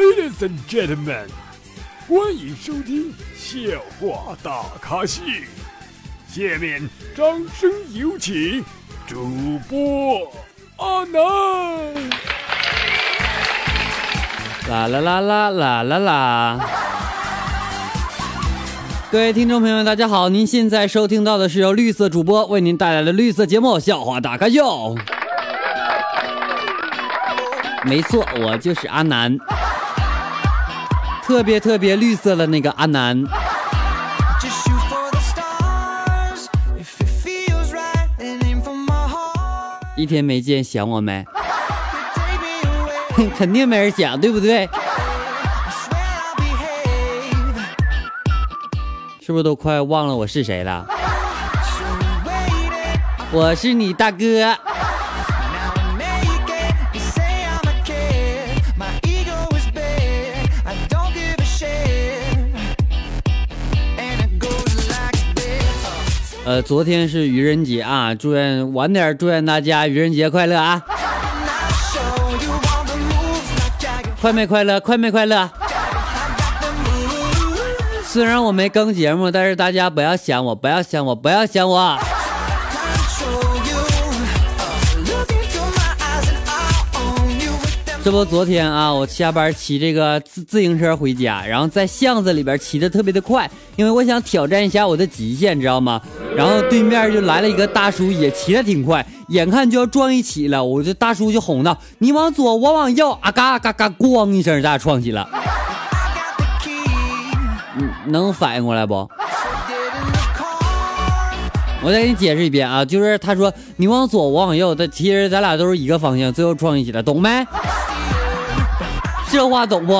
Ladies and gentlemen，欢迎收听笑话大咖秀。下面掌声有请主播阿南。啦啦啦啦啦啦啦！各位听众朋友们，大家好！您现在收听到的是由绿色主播为您带来的绿色节目《笑话大咖秀》。没错，我就是阿南，特别特别绿色的那个阿南。一天没见，想我没？肯定没人想，对不对？是不是都快忘了我是谁了？我是你大哥。呃，昨天是愚人节啊，祝愿晚点祝愿大家愚人节快乐啊！快没快乐？快没快乐？虽然我没更节目，但是大家不要想我，不要想我，不要想我。这不，昨天啊，我下班骑这个自自行车回家，然后在巷子里边骑的特别的快，因为我想挑战一下我的极限，知道吗？然后对面就来了一个大叔，也骑的挺快。眼看就要撞一起了，我这大叔就哄道：“你往左，我往右，啊嘎嘎嘎，咣一声，咱俩撞起了。”能反应过来不？我再给你解释一遍啊，就是他说你往左，我往右，但其实咱俩都是一个方向，最后撞一起了，懂没？这话懂不？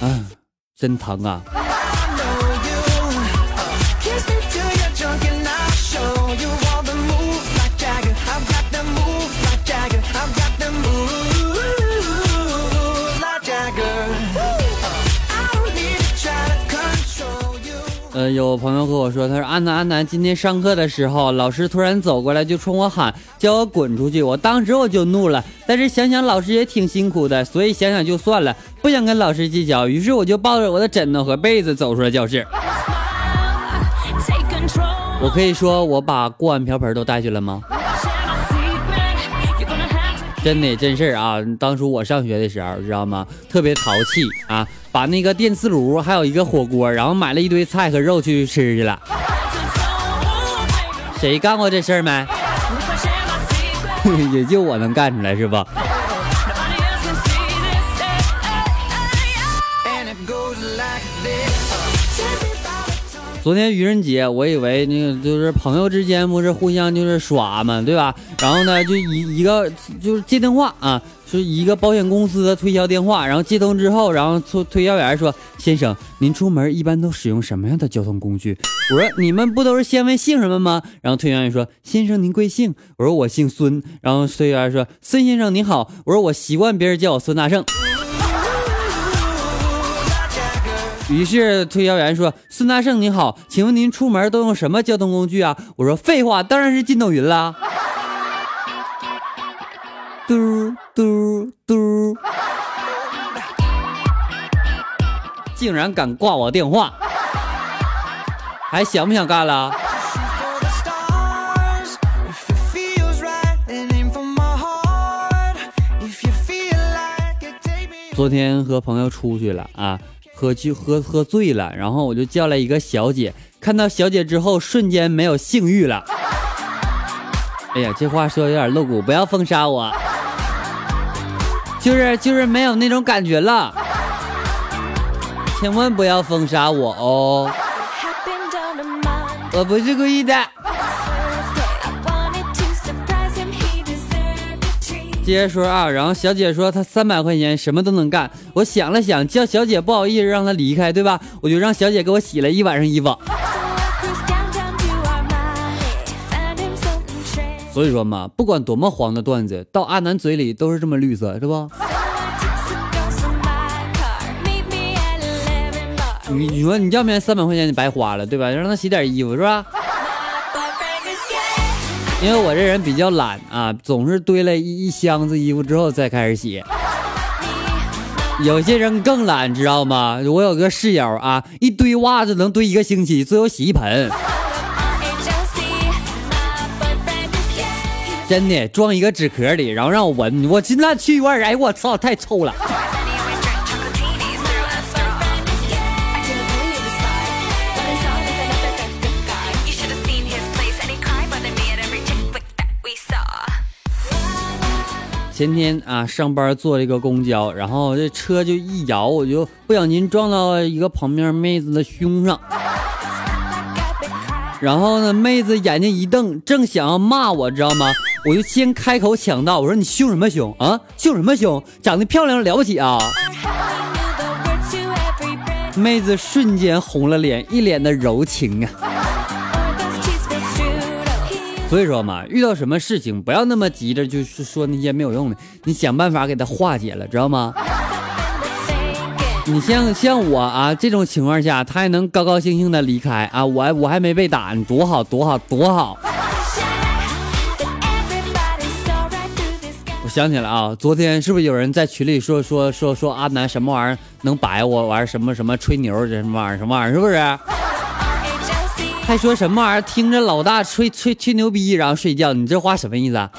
嗯，真疼啊！呃，有朋友跟我说，他说安南安南，今天上课的时候，老师突然走过来就冲我喊，叫我滚出去。我当时我就怒了，但是想想老师也挺辛苦的，所以想想就算了，不想跟老师计较。于是我就抱着我的枕头和被子走出了教室。我可以说我把锅碗瓢盆都带去了吗？真的真事儿啊！当初我上学的时候，知道吗？特别淘气啊，把那个电磁炉还有一个火锅，然后买了一堆菜和肉去吃去了。谁干过这事儿没？也就我能干出来是吧？昨天愚人节，我以为那个就是朋友之间不是互相就是耍嘛，对吧？然后呢，就一一个就是接电话啊，是一个保险公司的推销电话。然后接通之后，然后推推销员说：“先生，您出门一般都使用什么样的交通工具？”我说：“你们不都是先问姓什么吗？”然后推销员说：“先生您贵姓？”我说：“我姓孙。”然后推销员说：“孙先生您好。”我说：“我习惯别人叫我孙大圣。”于是推销员说：“孙大圣您好，请问您出门都用什么交通工具啊？”我说：“废话，当然是筋斗云啦。”嘟嘟嘟，竟然敢挂我电话，还想不想干了？昨天和朋友出去了啊。喝去喝喝醉了，然后我就叫来一个小姐，看到小姐之后，瞬间没有性欲了。哎呀，这话说有点露骨，不要封杀我，就是就是没有那种感觉了，千万不要封杀我哦，我不是故意的。接着说啊，然后小姐说她三百块钱什么都能干。我想了想，叫小姐不好意思让她离开，对吧？我就让小姐给我洗了一晚上衣服。所以说嘛，不管多么黄的段子，到阿南嘴里都是这么绿色，是不？你你说你要不然三百块钱你白花了，对吧？让他洗点衣服是吧？因为我这人比较懒啊，总是堆了一一箱子衣服之后再开始洗。有些人更懒，知道吗？我有个室友啊，一堆袜子能堆一个星期，最后洗衣盆。真的装一个纸壳里，然后让我闻，我进那去味，哎，我操，太臭了。前天啊，上班坐一个公交，然后这车就一摇，我就不小心撞到一个旁边妹子的胸上。然后呢，妹子眼睛一瞪，正想要骂我，知道吗？我就先开口抢道，我说你凶什么凶啊？凶什么凶？长得漂亮了不起啊？妹子瞬间红了脸，一脸的柔情啊。所以说嘛，遇到什么事情不要那么急着，就是说那些没有用的，你想办法给他化解了，知道吗？你像像我啊这种情况下，他还能高高兴兴的离开啊，我我还没被打，你多好多好多好。我想起来啊，昨天是不是有人在群里说说说说阿南什么玩意儿能白我玩什么什么吹牛这什么玩意儿什么玩意儿是不是？还说什么玩意儿？听着老大吹吹吹牛逼，然后睡觉，你这话什么意思？啊？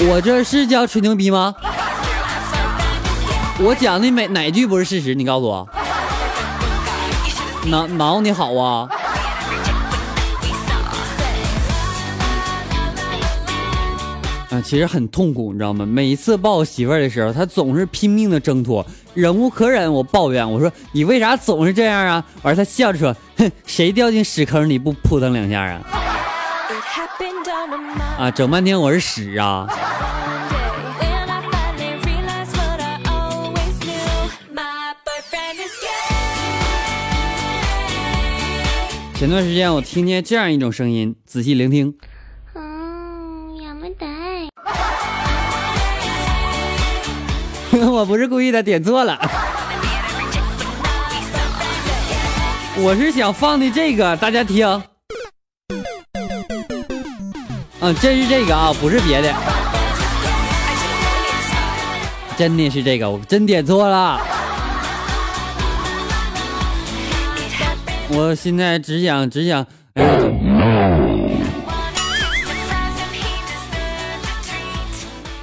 我这是叫吹牛逼吗？我讲的每哪句不是事实？你告诉我，挠挠你好啊？啊，其实很痛苦，你知道吗？每一次抱我媳妇儿的时候，她总是拼命的挣脱，忍无可忍，我抱怨我说：“你为啥总是这样啊？”完，她笑着说：“哼，谁掉进屎坑里不扑腾两下啊？”啊，整半天我是屎啊！前段时间我听见这样一种声音，仔细聆听。不是故意的，点错了。我是想放的这个，大家听。嗯，真是这个啊，不是别的，真的是这个，我真点错了。我现在只想，只想，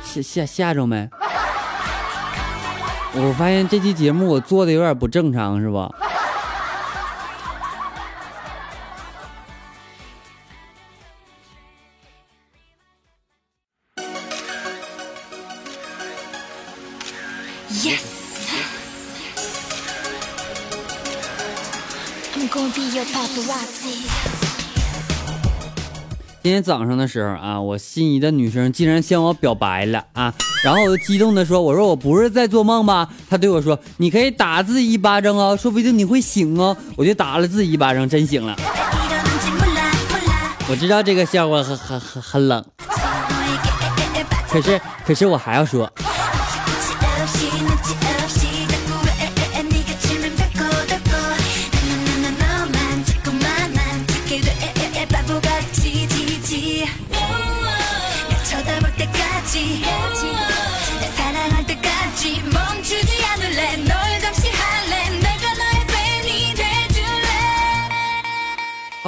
吓吓吓着没？我发现这期节目我做的有点不正常，是吧？Yes。今天早上的时候啊，我心仪的女生竟然向我表白了啊！然后我就激动的说：“我说我不是在做梦吧？”她对我说：“你可以打自己一巴掌哦，说不定你会醒哦。”我就打了自己一巴掌，真醒了。我知道这个笑话很很很很冷，可是可是我还要说。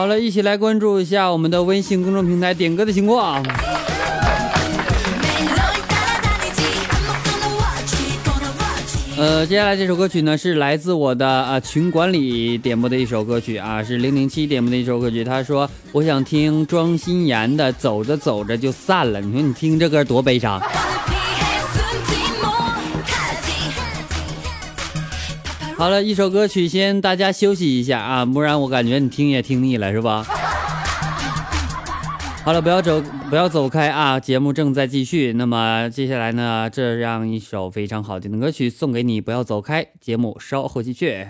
好了，一起来关注一下我们的微信公众平台点歌的情况。呃，接下来这首歌曲呢是来自我的啊群管理点播的一首歌曲啊，是零零七点播的一首歌曲。他说我想听庄心妍的《走着走着就散了》，你说你听这歌多悲伤。好了一首歌曲，先大家休息一下啊，不然我感觉你听也听腻了，是吧？好了，不要走，不要走开啊！节目正在继续。那么接下来呢，这样一首非常好听的歌曲送给你，不要走开。节目稍后继续。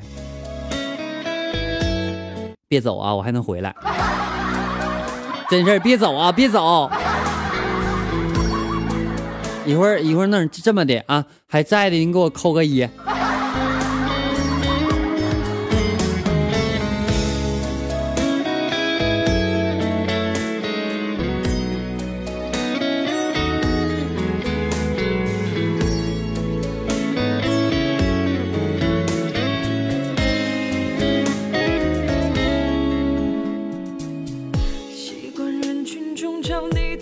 别走啊，我还能回来。真事儿别走啊，别走。一会儿一会儿那这么的啊，还在的，你给我扣个一。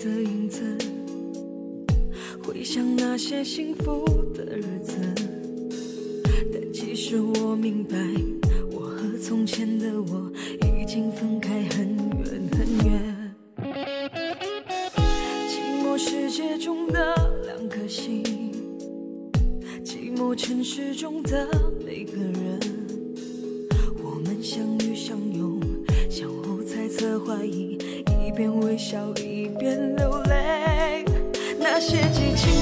的影子，回想那些幸福的日子。但其实我明白，我和从前的我已经分开很远很远。寂寞世界中的两颗心，寂寞城市中的每个人，我们相遇相拥，相互猜测怀疑，一边微笑一边流泪。那些激情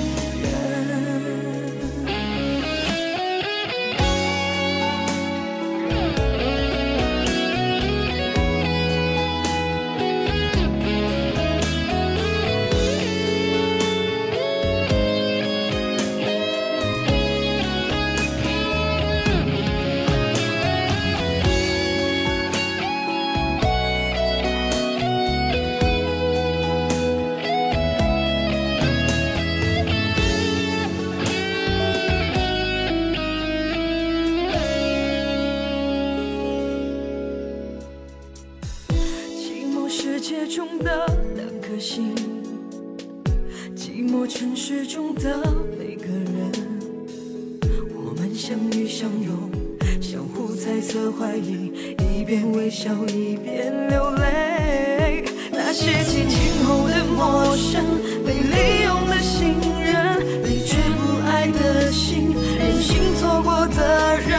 猜测怀疑，一边微笑一边流泪。那些激情后的陌生，被利用的信任，被绝不爱的心，任性错过的人，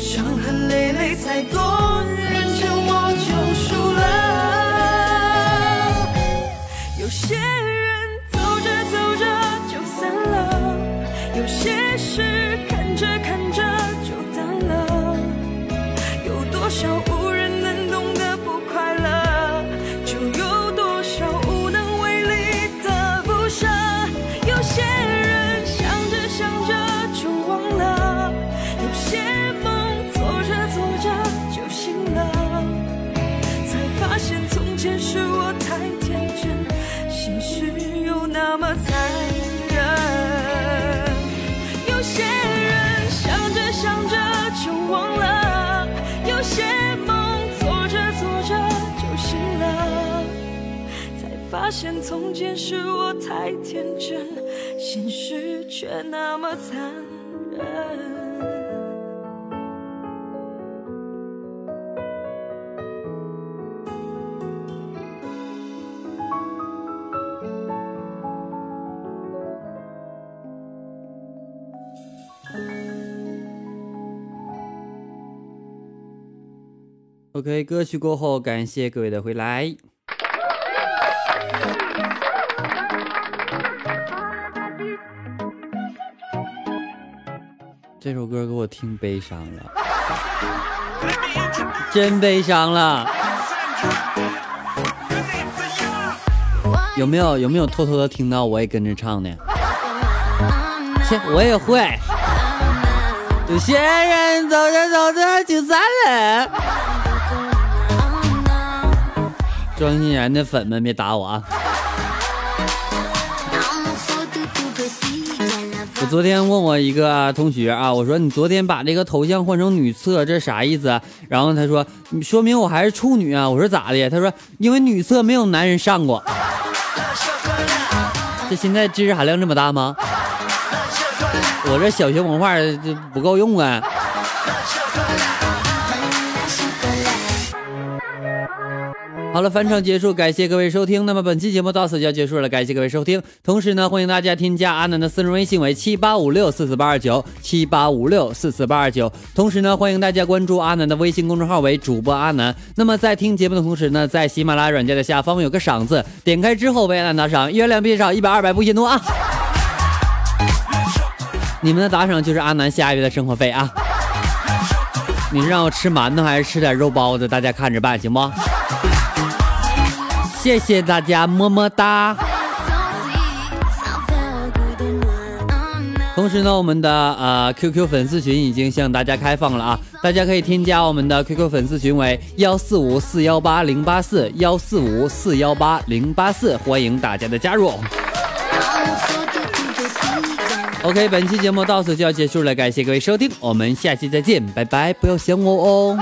伤痕累累才懂，有发现从前是我太天真，现实却那么残忍。OK，歌曲过后，感谢各位的回来。这首歌给我听悲伤了，真悲伤了。有没有有没有偷偷的听到我也跟着唱的？切，我也会。有些人走着走着就散了。庄心妍的粉们别打我啊！我昨天问我一个同学啊，我说你昨天把这个头像换成女厕，这啥意思？然后他说，说明我还是处女啊。我说咋的？他说因为女厕没有男人上过。这现在知识含量这么大吗？我这小学文化这不够用啊！好了，返场结束，感谢各位收听。那么本期节目到此就要结束了，感谢各位收听。同时呢，欢迎大家添加阿南的私人微信为七八五六四四八二九七八五六四四八二九。同时呢，欢迎大家关注阿南的微信公众号为主播阿南。那么在听节目的同时呢，在喜马拉雅软件的下方有个赏字，点开之后为阿南打赏，月亮币少，一百二百不嫌多啊！你们的打赏就是阿南下个月的生活费啊！你是让我吃馒头还是吃点肉包子？大家看着办，行不？谢谢大家，么么哒！同时呢，我们的呃 QQ 粉丝群已经向大家开放了啊，大家可以添加我们的 QQ 粉丝群为幺四五四幺八零八四幺四五四幺八零八四，欢迎大家的加入。OK，本期节目到此就要结束了，感谢各位收听，我们下期再见，拜拜，不要想我哦，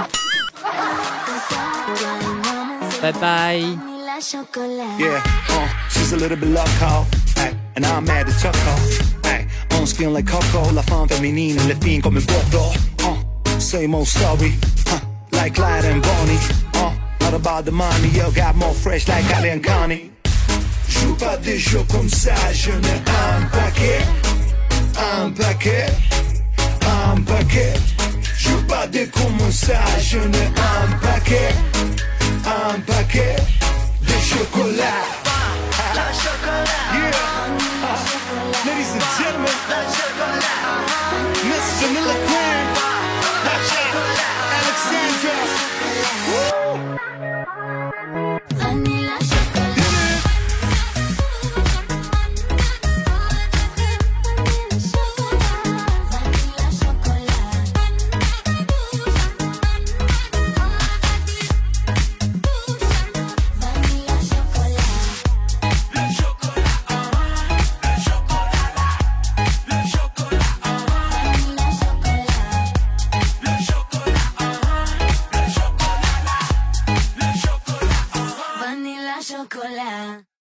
拜拜。Yeah, uh, she's a little bit loco, ay, and I'm mad at Choco. Ay, on skin like Coco, la femme féminine, le fin un Bordeaux. Uh, same old story, uh, like Clyde and Bonnie. Uh, not about the money, yo, got more fresh like Ali and Connie. Joue pas des jeux comme ça, je n'ai un paquet, un paquet, un paquet. Joue pas des comme ça, je n'ai un paquet, un paquet de chocolat. Yeah. Uh, ladies and gentlemen, Miss Vanilla Queen, Alexandra. Woo!